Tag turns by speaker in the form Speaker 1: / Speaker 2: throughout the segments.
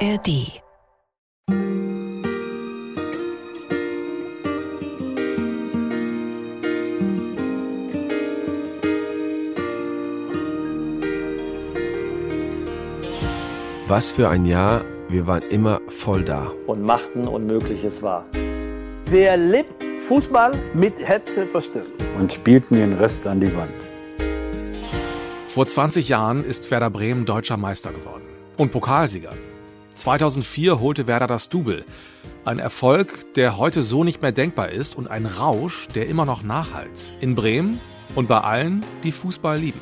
Speaker 1: ARD
Speaker 2: Was für ein Jahr, wir waren immer voll da.
Speaker 3: und machten Unmögliches wahr.
Speaker 4: Wer lebt Fußball mit Herzen verstehen.
Speaker 5: und spielten den Rest an die Wand.
Speaker 6: Vor 20 Jahren ist Werder Bremen deutscher Meister geworden und Pokalsieger. 2004 holte Werder das Double. Ein Erfolg, der heute so nicht mehr denkbar ist und ein Rausch, der immer noch nachhalt. In Bremen und bei allen, die Fußball lieben.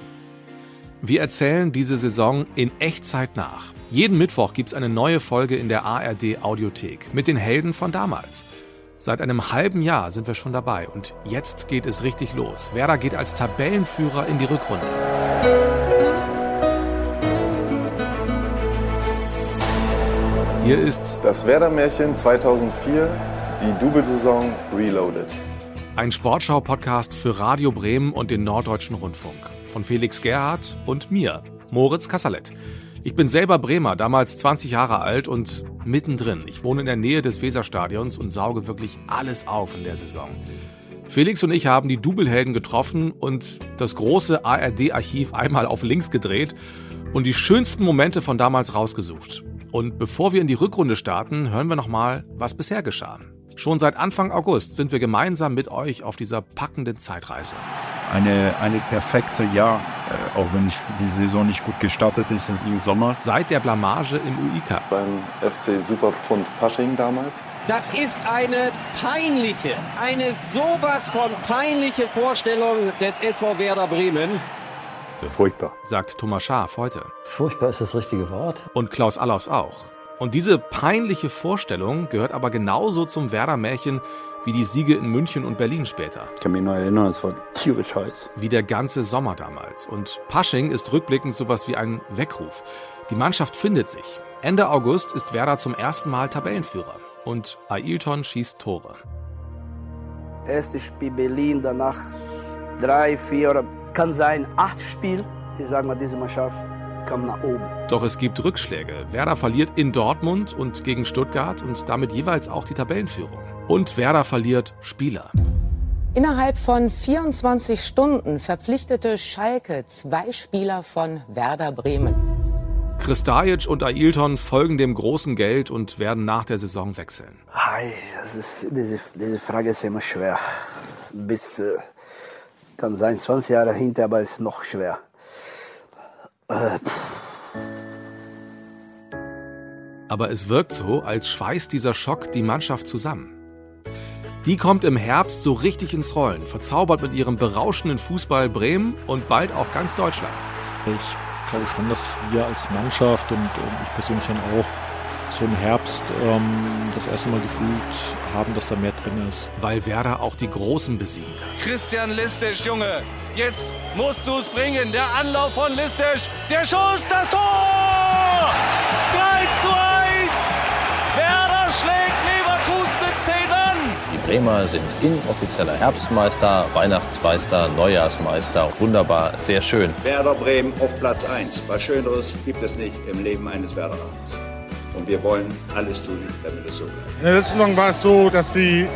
Speaker 6: Wir erzählen diese Saison in Echtzeit nach. Jeden Mittwoch gibt's eine neue Folge in der ARD Audiothek mit den Helden von damals. Seit einem halben Jahr sind wir schon dabei und jetzt geht es richtig los. Werder geht als Tabellenführer in die Rückrunde. Hier ist
Speaker 7: Das Werder-Märchen 2004, die Double-Saison Reloaded.
Speaker 6: ein Sportschau-Podcast für Radio Bremen und den Norddeutschen Rundfunk. Von Felix Gerhardt und mir, Moritz Kassalet. Ich bin selber Bremer, damals 20 Jahre alt und mittendrin. Ich wohne in der Nähe des Weserstadions und sauge wirklich alles auf in der Saison. Felix und ich haben die Doublehelden getroffen und das große ARD-Archiv einmal auf links gedreht und die schönsten Momente von damals rausgesucht. Und bevor wir in die Rückrunde starten, hören wir nochmal, was bisher geschah. Schon seit Anfang August sind wir gemeinsam mit euch auf dieser packenden Zeitreise.
Speaker 5: Eine, eine perfekte Jahr, äh, auch wenn die Saison nicht gut gestartet ist im Sommer.
Speaker 6: Seit der Blamage im UI-Cup.
Speaker 7: Beim FC Superpfund Pasching damals.
Speaker 8: Das ist eine peinliche, eine sowas von peinliche Vorstellung des SV Werder Bremen.
Speaker 5: Furchtbar.
Speaker 6: sagt Thomas Schaaf heute.
Speaker 3: Furchtbar ist das richtige Wort.
Speaker 6: Und Klaus Allaus auch. Und diese peinliche Vorstellung gehört aber genauso zum Werder-Märchen wie die Siege in München und Berlin später.
Speaker 5: Ich kann mich noch erinnern, es war tierisch heiß.
Speaker 6: Wie der ganze Sommer damals. Und Pasching ist rückblickend sowas wie ein Weckruf. Die Mannschaft findet sich. Ende August ist Werder zum ersten Mal Tabellenführer. Und Ailton schießt Tore.
Speaker 4: Erstes Spiel Berlin, danach drei, vier oder kann sein acht Spiel. Ich sage mal, diese Mannschaft kam nach oben.
Speaker 6: Doch es gibt Rückschläge. Werder verliert in Dortmund und gegen Stuttgart und damit jeweils auch die Tabellenführung. Und Werder verliert Spieler.
Speaker 9: Innerhalb von 24 Stunden verpflichtete Schalke zwei Spieler von Werder Bremen.
Speaker 6: Kristajic und Ailton folgen dem großen Geld und werden nach der Saison wechseln.
Speaker 4: Ei, das ist, diese, diese Frage ist immer schwer. Bis, äh, kann sein, 20 Jahre hinter, aber es ist noch schwer. Äh,
Speaker 6: Aber es wirkt so, als schweißt dieser Schock die Mannschaft zusammen. Die kommt im Herbst so richtig ins Rollen, verzaubert mit ihrem berauschenden Fußball Bremen und bald auch ganz Deutschland.
Speaker 10: Ich glaube schon, dass wir als Mannschaft und, und ich persönlich dann auch so im Herbst ähm, das erste Mal gefühlt haben, dass da mehr drin ist.
Speaker 6: Weil Werder auch die Großen besiegen kann.
Speaker 11: Christian Listisch, Junge. Jetzt musst du es bringen. Der Anlauf von Listisch. Der Schuss, das Tor! 3 zu 1. Werder schlägt Leverkusen mit 10 an.
Speaker 12: Die Bremer sind inoffizieller Herbstmeister, Weihnachtsmeister, Neujahrsmeister. Wunderbar, sehr schön.
Speaker 13: Werder Bremen auf Platz 1. Was Schöneres gibt es nicht im Leben eines Werderaner. Und wir wollen alles tun, damit es so bleibt.
Speaker 14: In der letzten Saison war es so, dass sie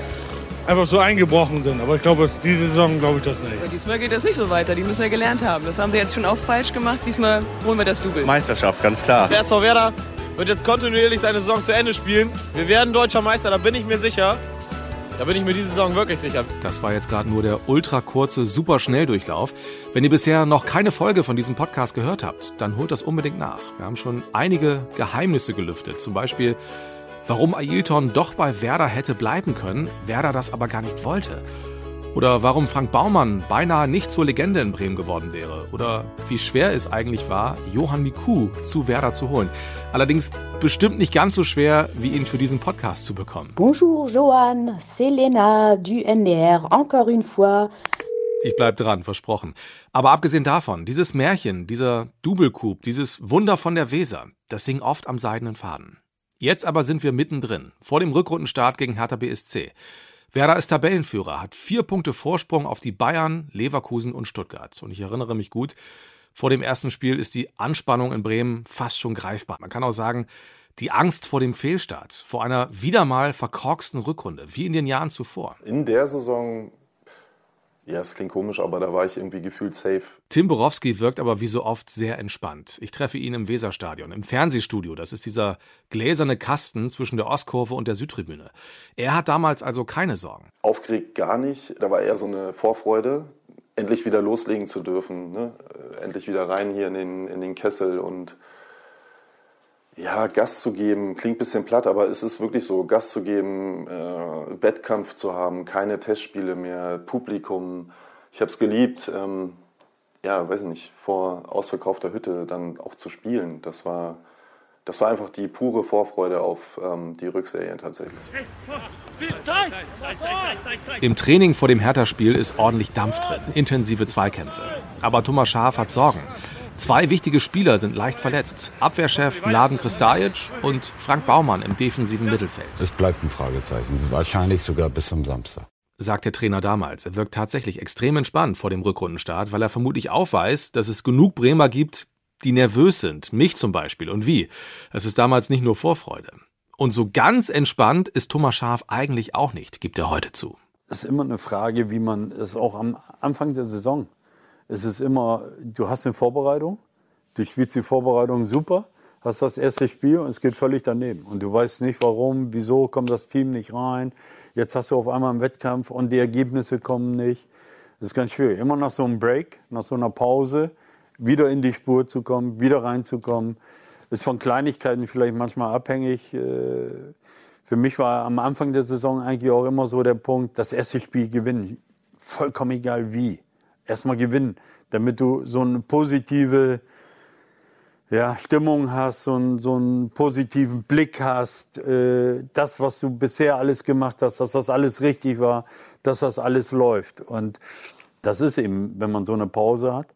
Speaker 14: einfach so eingebrochen sind. Aber ich glaube, es- diese Saison glaube ich das nicht.
Speaker 15: Diesmal geht das nicht so weiter. Die müssen ja gelernt haben. Das haben sie jetzt schon oft falsch gemacht. Diesmal holen wir das Double.
Speaker 11: Meisterschaft, ganz klar.
Speaker 14: Der SV Werder wird jetzt kontinuierlich seine Saison zu Ende spielen. Wir werden deutscher Meister, da bin ich mir sicher. Da bin ich mir diese Saison wirklich sicher.
Speaker 6: Das war jetzt gerade nur der ultra kurze, super Schnelldurchlauf. Wenn ihr bisher noch keine Folge von diesem Podcast gehört habt, dann holt das unbedingt nach. Wir haben schon einige Geheimnisse gelüftet. Zum Beispiel, warum Ailton doch bei Werder hätte bleiben können, Werder das aber gar nicht wollte. Oder warum Frank Baumann beinahe nicht zur Legende in Bremen geworden wäre. Oder wie schwer es eigentlich war, Johann Miku zu Werder zu holen. Allerdings bestimmt nicht ganz so schwer, wie ihn für diesen Podcast zu bekommen.
Speaker 16: Bonjour Johan, c'est Léna du NDR, encore une fois.
Speaker 6: Ich bleib dran, versprochen. Aber abgesehen davon, dieses Märchen, dieser Double-Coup, dieses Wunder von der Weser, das hing oft am seidenen Faden. Jetzt aber sind wir mittendrin, vor dem Rückrundenstart gegen Hertha BSC. Werder ist Tabellenführer, hat vier Punkte Vorsprung auf die Bayern, Leverkusen und Stuttgart. Und ich erinnere mich gut, vor dem ersten Spiel ist die Anspannung in Bremen fast schon greifbar. Man kann auch sagen, Die Angst vor dem Fehlstart, vor einer wieder mal verkorksten Rückrunde, wie in den Jahren zuvor.
Speaker 7: In der Saison ja, es klingt komisch, aber da war ich irgendwie gefühlt safe.
Speaker 6: Tim Borowski wirkt aber wie so oft sehr entspannt. Ich treffe ihn im Weserstadion, im Fernsehstudio. Das ist dieser gläserne Kasten zwischen der Ostkurve und der Südtribüne. Er hat damals also keine Sorgen.
Speaker 7: Aufgeregt gar nicht. Da war eher so eine Vorfreude, endlich wieder loslegen zu dürfen. Ne? Endlich wieder rein hier in den, in den Kessel und ja, Gas zu geben, klingt ein bisschen platt, aber es ist wirklich so, Gas zu geben, äh, Wettkampf zu haben, keine Testspiele mehr, Publikum. Ich habe es geliebt, ähm, ja, weiß nicht, vor ausverkaufter Hütte dann auch zu spielen. Das war, das war einfach die pure Vorfreude auf ähm, die Rückserien tatsächlich.
Speaker 6: Im Training vor dem Hertha-Spiel ist ordentlich Dampf drin, intensive Zweikämpfe. Aber Thomas Schaaf hat Sorgen. Zwei wichtige Spieler sind leicht verletzt. Abwehrchef Mladen Kristajic und Frank Baumann im defensiven Mittelfeld.
Speaker 1: Es bleibt ein Fragezeichen, wahrscheinlich sogar bis zum Samstag.
Speaker 6: Sagt der Trainer damals. Er wirkt tatsächlich extrem entspannt vor dem Rückrundenstart, weil er vermutlich auch weiß, dass es genug Bremer gibt, die nervös sind. Mich zum Beispiel. Und wie? Es ist damals nicht nur Vorfreude. Und so ganz entspannt ist Thomas Schaf eigentlich auch nicht, gibt er heute zu.
Speaker 17: Es ist immer eine Frage, wie man es auch am Anfang der Saison es ist immer, du hast eine Vorbereitung, du spielst die Vorbereitung super, hast das erste Spiel und es geht völlig daneben. Und du weißt nicht warum, wieso kommt das Team nicht rein. Jetzt hast du auf einmal einen Wettkampf und die Ergebnisse kommen nicht. Das ist ganz schwierig. Immer nach so einem Break, nach so einer Pause, wieder in die Spur zu kommen, wieder reinzukommen. Ist von Kleinigkeiten vielleicht manchmal abhängig. Äh, für mich war am Anfang der Saison eigentlich auch immer so der Punkt, das erste Spiel gewinnen. Vollkommen egal wie erstmal gewinnen, damit du so eine positive ja, Stimmung hast, so, ein, so einen positiven Blick hast, äh, das, was du bisher alles gemacht hast, dass das alles richtig war, dass das alles läuft. Und das ist eben, wenn man so eine Pause hat,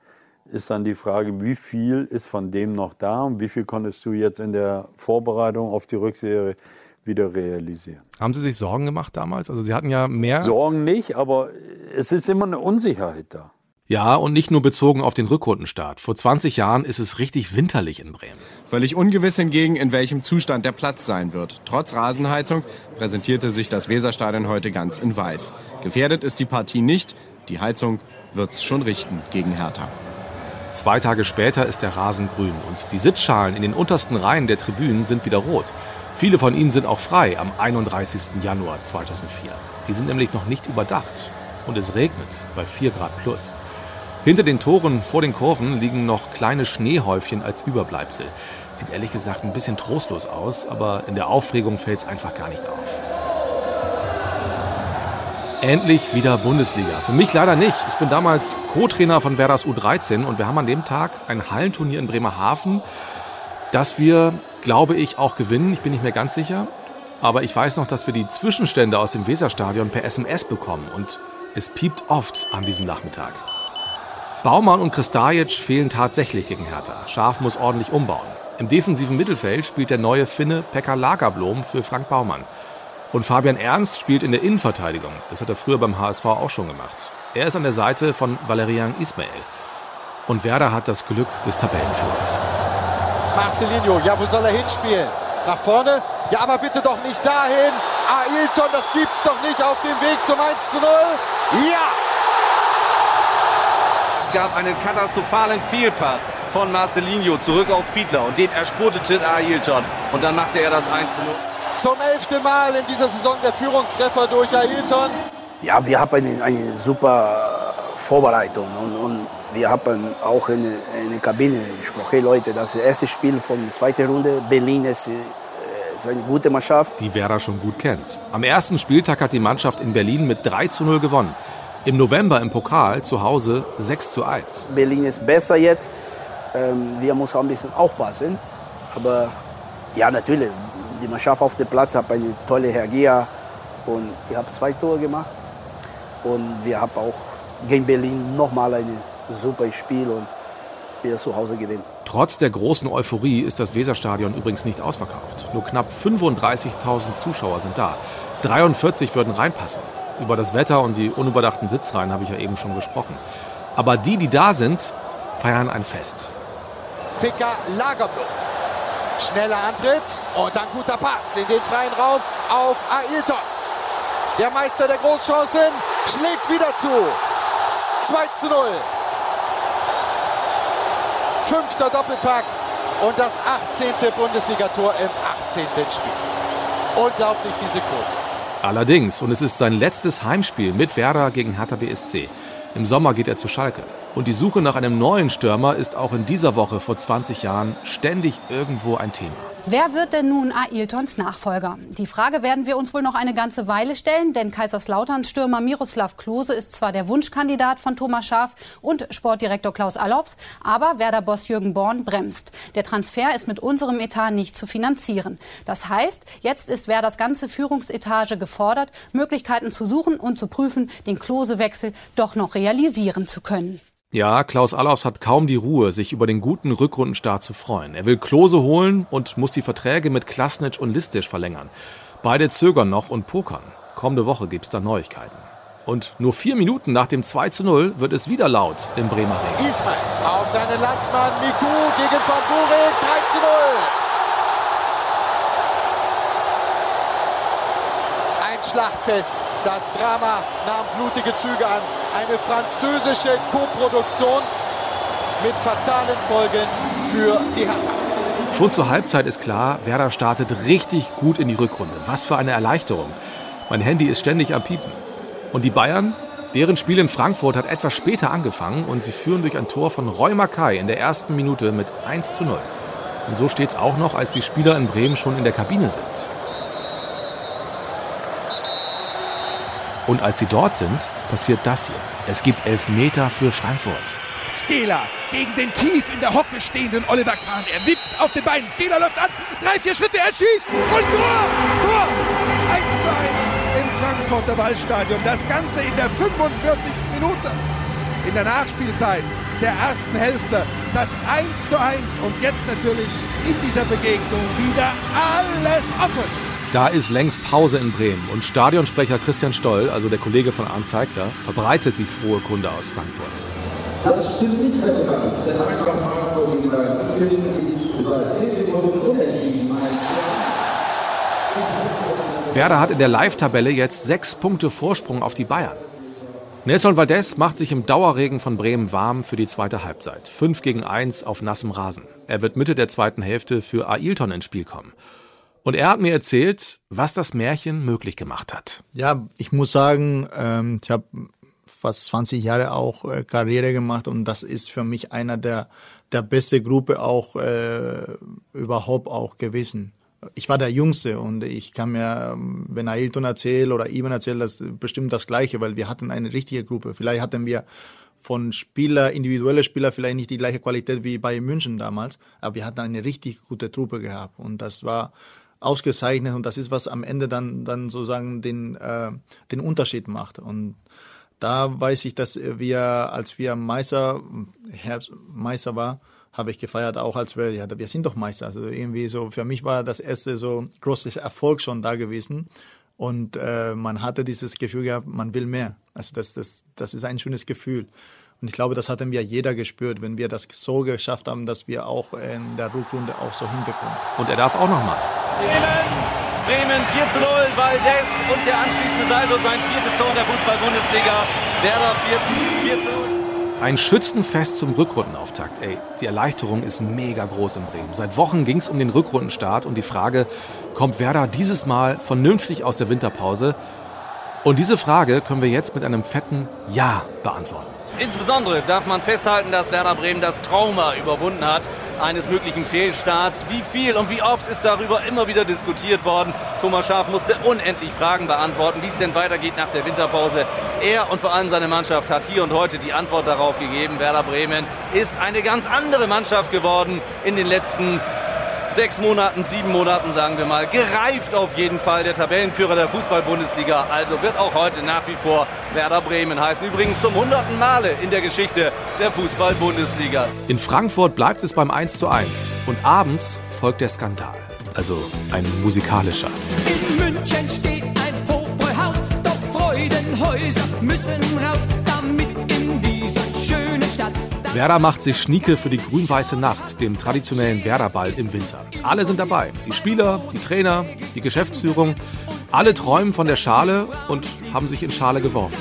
Speaker 17: ist dann die Frage, wie viel ist von dem noch da und wie viel konntest du jetzt in der Vorbereitung auf die Rückserie wieder realisieren.
Speaker 6: Haben Sie sich Sorgen gemacht damals? Also Sie hatten ja mehr.
Speaker 17: Sorgen nicht, aber es ist immer eine Unsicherheit da.
Speaker 6: Ja, und nicht nur bezogen auf den Rückrundenstart. Vor 20 Jahren ist es richtig winterlich in Bremen.
Speaker 18: Völlig ungewiss hingegen, in welchem Zustand der Platz sein wird. Trotz Rasenheizung präsentierte sich das Weserstadion heute ganz in weiß. Gefährdet ist die Partie nicht. Die Heizung wird's schon richten gegen Hertha.
Speaker 6: Zwei Tage später ist der Rasen grün und die Sitzschalen in den untersten Reihen der Tribünen sind wieder rot. Viele von ihnen sind auch frei am 31. Januar 2004. Die sind nämlich noch nicht überdacht. Und es regnet bei 4 Grad plus. Hinter den Toren vor den Kurven liegen noch kleine Schneehäufchen als Überbleibsel. Sieht ehrlich gesagt ein bisschen trostlos aus, aber in der Aufregung fällt es einfach gar nicht auf. Endlich wieder Bundesliga. Für mich leider nicht. Ich bin damals Co-Trainer von Werders U13 und wir haben an dem Tag ein Hallenturnier in Bremerhaven, das wir, glaube ich, auch gewinnen. Ich bin nicht mehr ganz sicher. Aber ich weiß noch, dass wir die Zwischenstände aus dem Weserstadion per SMS bekommen und es piept oft an diesem Nachmittag. Baumann und Kristajic fehlen tatsächlich gegen Hertha. Schaf muss ordentlich umbauen. Im defensiven Mittelfeld spielt der neue Finne Pekka Lagerblom für Frank Baumann. Und Fabian Ernst spielt in der Innenverteidigung. Das hat er früher beim HSV auch schon gemacht. Er ist an der Seite von Valerian Ismail. Und Werder hat das Glück des Tabellenführers.
Speaker 19: Marcelinho, ja, wo soll er hinspielen? Nach vorne? Ja, aber bitte doch nicht dahin. Ailton, das gibt's doch nicht auf dem Weg zum 1 zu 0. Ja!
Speaker 11: Gab einen katastrophalen Fehlpass von Marcelinho zurück auf Fiedler und den erspurtete Ailton. Und dann machte er das 1 0.
Speaker 19: Zum elften Mal in dieser Saison der Führungstreffer durch Ailton.
Speaker 4: Ja, wir haben eine, eine super Vorbereitung und, und wir haben auch in, in der Kabine gesprochen. Hey Leute, das erste Spiel von der zweiten Runde. Berlin ist, äh, ist eine gute Mannschaft.
Speaker 6: Die Werder schon gut kennt. Am ersten Spieltag hat die Mannschaft in Berlin mit 3 zu 0 gewonnen. Im November im Pokal zu Hause 6 zu 1.
Speaker 4: Berlin ist besser jetzt. Ähm, wir müssen auch ein bisschen aufpassen. Aber ja, natürlich, die Mannschaft auf dem Platz hat eine tolle Hergia und ich habe zwei Tore gemacht. Und wir haben auch gegen Berlin nochmal ein super Spiel und wir zu Hause gewinnen.
Speaker 6: Trotz der großen Euphorie ist das Weserstadion übrigens nicht ausverkauft. Nur knapp 35.000 Zuschauer sind da. 43 würden reinpassen. Über das Wetter und die unüberdachten Sitzreihen habe ich ja eben schon gesprochen. Aber die, die da sind, feiern ein Fest.
Speaker 19: Pekka Lagerblom Schneller Antritt und dann guter Pass in den freien Raum auf Ailton. Der Meister der Großchancen schlägt wieder zu. 2 zu 0. Fünfter Doppelpack und das 18. Bundesligator im 18. Spiel. Unglaublich diese Quote.
Speaker 6: Allerdings, und es ist sein letztes Heimspiel mit Werder gegen Hertha BSC. Im Sommer geht er zu Schalke. Und die Suche nach einem neuen Stürmer ist auch in dieser Woche vor 20 Jahren ständig irgendwo ein Thema.
Speaker 20: Wer wird denn nun Ailtons Nachfolger? Die Frage werden wir uns wohl noch eine ganze Weile stellen, denn Kaiserslautern-Stürmer Miroslav Klose ist zwar der Wunschkandidat von Thomas Schaaf und Sportdirektor Klaus Allofs, aber Werder-Boss Jürgen Born bremst. Der Transfer ist mit unserem Etat nicht zu finanzieren. Das heißt, jetzt ist Werders ganze Führungsetage gefordert, Möglichkeiten zu suchen und zu prüfen, den Klose-Wechsel doch noch realisieren zu können.
Speaker 6: Ja, Klaus Allofs hat kaum die Ruhe, sich über den guten Rückrundenstart zu freuen. Er will Klose holen und muss die Verträge mit Klasnitsch und Listisch verlängern. Beide zögern noch und pokern. Kommende Woche gibt's da Neuigkeiten. Und nur vier Minuten nach dem 2 zu 0 wird es wieder laut im Bremer Ring.
Speaker 19: Ismail auf seinen Landsmann Miku gegen Van Burik 3 zu 0. Ein Schlachtfest. Das Drama nahm blutige Züge an. Eine französische Koproduktion mit fatalen Folgen für die Hertha.
Speaker 6: Schon zur Halbzeit ist klar, Werder startet richtig gut in die Rückrunde. Was für eine Erleichterung. Mein Handy ist ständig am Piepen. Und die Bayern? Deren Spiel in Frankfurt hat etwas später angefangen und sie führen durch ein Tor von Roy Mackay in der ersten Minute mit 1 zu 0. Und so steht es auch noch, als die Spieler in Bremen schon in der Kabine sind. Und als sie dort sind, passiert das hier. Es gibt Elfmeter für Frankfurt.
Speaker 21: Skela gegen den tief in der Hocke stehenden Oliver Kahn. Er wippt auf den Beinen. Skela läuft an. Drei, vier Schritte, er schießt. Und Tor! Tor! 1 zu 1 im Frankfurter Waldstadion. Das Ganze in der 45. Minute. In der Nachspielzeit der ersten Hälfte. Das 1 zu 1. Und jetzt natürlich in dieser Begegnung wieder alles offen.
Speaker 6: Da ist längst Pause in Bremen und Stadionsprecher Christian Stoll, also der Kollege von Arndt Zeigler, verbreitet die frohe Kunde aus Frankfurt.
Speaker 22: Das stimmt nicht mehr ganz, denn Eintracht Frankfurt gegen Leipzig ist seit 10 Sekunden unentschieden.
Speaker 6: Werder hat in der Live-Tabelle jetzt sechs Punkte Vorsprung auf die Bayern. Nelson Valdez macht sich im Dauerregen von Bremen warm für die zweite Halbzeit. 5 gegen 1 auf nassem Rasen. Er wird Mitte der zweiten Hälfte für Ailton ins Spiel kommen. Und er hat mir erzählt, was das Märchen möglich gemacht hat.
Speaker 23: Ja, ich muss sagen, ähm, ich habe fast 20 Jahre auch äh, Karriere gemacht und das ist für mich einer der der beste Gruppe auch äh, überhaupt auch gewesen. Ich war der Jüngste und ich kann mir, ähm, wenn Ailton erzählt oder Ivan erzählt, das bestimmt das Gleiche, weil wir hatten eine richtige Gruppe. Vielleicht hatten wir von Spieler, individuelle Spieler vielleicht nicht die gleiche Qualität wie bei München damals, aber wir hatten eine richtig gute Truppe gehabt und das war ausgezeichnet und das ist, was am Ende dann, dann sozusagen den, äh, den Unterschied macht. Und da weiß ich, dass wir, als wir Meister, Herbst, Meister war, habe ich gefeiert, auch als wir, ja, wir sind doch Meister. Also irgendwie so, für mich war das erste so großes Erfolg schon da gewesen. Und äh, man hatte dieses Gefühl gehabt, man will mehr. Also das, das, das ist ein schönes Gefühl. Und ich glaube, das hatten wir jeder gespürt, wenn wir das so geschafft haben, dass wir auch in der Rückrunde auch so hinbekommen.
Speaker 6: Und er darf auch nochmal.
Speaker 11: Bremen, Bremen 4 zu 0, Valdez und der anschließende Saldo sein viertes Tor in der Fußball-Bundesliga. Werder 4, 4 zu 0.
Speaker 6: Ein Schützenfest zum Rückrundenauftakt. Ey, die Erleichterung ist mega groß in Bremen. Seit Wochen ging es um den Rückrundenstart und die Frage, kommt Werder dieses Mal vernünftig aus der Winterpause? Und diese Frage können wir jetzt mit einem fetten Ja beantworten.
Speaker 11: Insbesondere darf man festhalten, dass Werder Bremen das Trauma überwunden hat eines möglichen Fehlstarts. Wie viel und wie oft ist darüber immer wieder diskutiert worden. Thomas Schaaf musste unendlich Fragen beantworten, wie es denn weitergeht nach der Winterpause. Er und vor allem seine Mannschaft hat hier und heute die Antwort darauf gegeben. Werder Bremen ist eine ganz andere Mannschaft geworden in den letzten sechs Monaten, sieben Monaten, sagen wir mal, gereift auf jeden Fall der Tabellenführer der Fußball-Bundesliga. Also wird auch heute nach wie vor Werder Bremen heißen. Übrigens zum hunderten Male in der Geschichte der Fußball-Bundesliga.
Speaker 6: In Frankfurt bleibt es beim 1 zu 1 und abends folgt der Skandal. Also ein musikalischer.
Speaker 24: In München steht ein Hofbräuhaus, doch Freudenhäuser müssen raus, damit in Stadt
Speaker 6: Werder macht sich Schnieke für die grün-weiße Nacht, dem traditionellen Werderball im Winter. Alle sind dabei. Die Spieler, die Trainer, die Geschäftsführung. Alle träumen von der Schale und haben sich in Schale geworfen.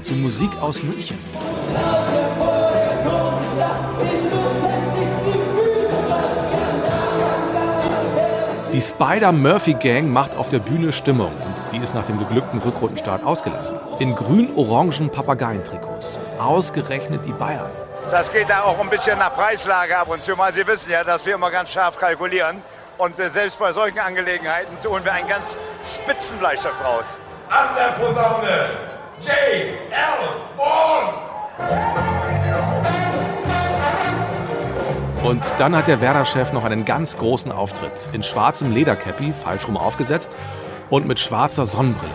Speaker 6: Zu Musik aus München. Die Spider-Murphy-Gang macht auf der Bühne Stimmung und die ist nach dem geglückten Rückrundenstart ausgelassen. In grün-orangen Papageientrikots. Ausgerechnet die Bayern.
Speaker 25: Das geht da auch ein bisschen nach Preislage ab und zu mal. Sie wissen ja, dass wir immer ganz scharf kalkulieren. Und äh, selbst bei solchen Angelegenheiten holen wir einen ganz Spitzenbleistift raus.
Speaker 21: An der Posaune, J.L. Born.
Speaker 6: Und dann hat der Werder-Chef noch einen ganz großen Auftritt. In schwarzem Ledercappy, falsch rum aufgesetzt, und mit schwarzer Sonnenbrille.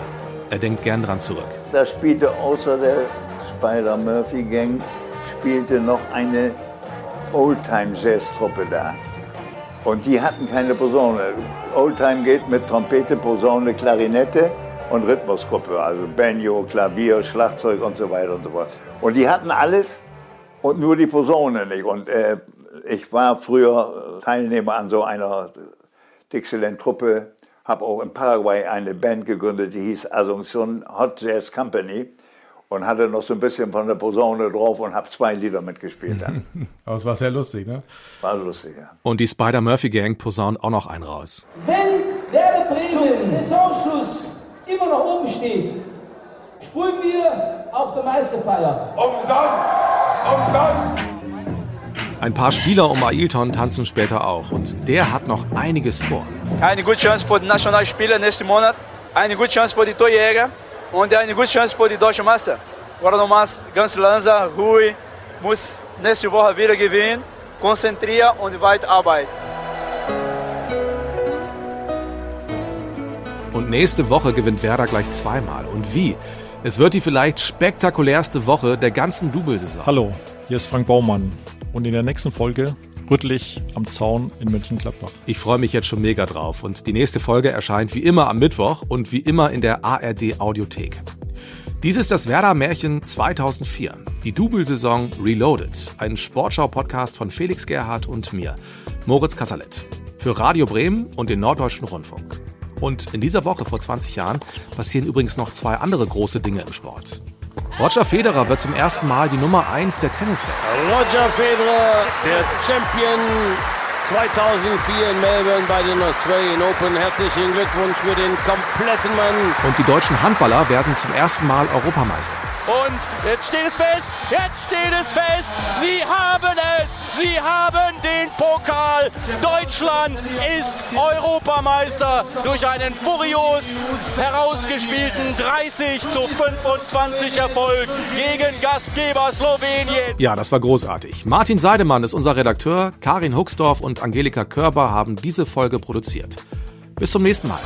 Speaker 6: Er denkt gern dran zurück.
Speaker 26: Da spielte außer der Spider-Murphy-Gang spielte noch eine Oldtime-Jazz-Truppe da. Und die hatten keine Posaune. Oldtime geht mit Trompete, Posaune, Klarinette und Rhythmusgruppe. Also Banjo, Klavier, Schlagzeug und so weiter und so fort. Und die hatten alles und nur die Posaune nicht. Und äh, ich war früher Teilnehmer an so einer Dixieland-Truppe, habe auch in Paraguay eine Band gegründet, die hieß Asunción Hot Jazz Company und hatte noch so ein bisschen von der Posaune drauf und habe zwei Lieder mitgespielt dann.
Speaker 6: Aber es war sehr lustig, ne?
Speaker 26: War lustig, ja.
Speaker 6: Und die Spider-Murphy-Gang posaunt auch noch einen raus.
Speaker 24: Wenn Werder Bremen Saisonschluss immer noch oben steht, sprühen wir auf der Meisterfeier.
Speaker 21: Umsonst! Umsonst!
Speaker 6: Ein paar Spieler um Ailton tanzen später auch und der hat noch einiges vor.
Speaker 27: Eine gute Chance für die Nationalspieler nächsten Monat, eine gute Chance für die Torjäger und eine gute Chance für die deutsche no mais, ganz Lanza, Rui, muss nächste Woche wieder gewinnen, konzentrieren und weiterarbeiten.
Speaker 6: Und nächste Woche gewinnt Werder gleich zweimal. Und wie? Es wird die vielleicht spektakulärste Woche der ganzen Double-Saison.
Speaker 10: Hallo, hier ist Frank Baumann. Und in der nächsten Folge Rüttlich am Zaun in Mönchengladbach.
Speaker 6: Ich freue mich jetzt schon mega drauf. Und die nächste Folge erscheint wie immer am Mittwoch und wie immer in der ARD Audiothek. Dies ist das Werder-Märchen 2004, die Double-Saison Reloaded, ein Sportschau-Podcast von Felix Gerhardt und mir, Moritz Kasserlet, für Radio Bremen und den Norddeutschen Rundfunk. Und in dieser Woche vor 20 Jahren passieren übrigens noch zwei andere große Dinge im Sport. Roger Federer wird zum ersten Mal die Nummer 1 der Tenniswelt.
Speaker 28: Roger Federer, der Champion 2004 in Melbourne bei den Australian Open. Herzlichen Glückwunsch für den kompletten Mann.
Speaker 6: Und die deutschen Handballer werden zum ersten Mal Europameister.
Speaker 29: Und jetzt steht es fest, jetzt steht es fest. Sie haben es, sie haben den Pokal. Deutschland ist Europameister durch einen furios herausgespielten 30 zu 25 Erfolg gegen Gastgeber Slowenien.
Speaker 6: Ja, das war großartig. Martin Seidemann ist unser Redakteur, Karin Huxdorf und Angelika Körber haben diese Folge produziert. Bis zum nächsten Mal.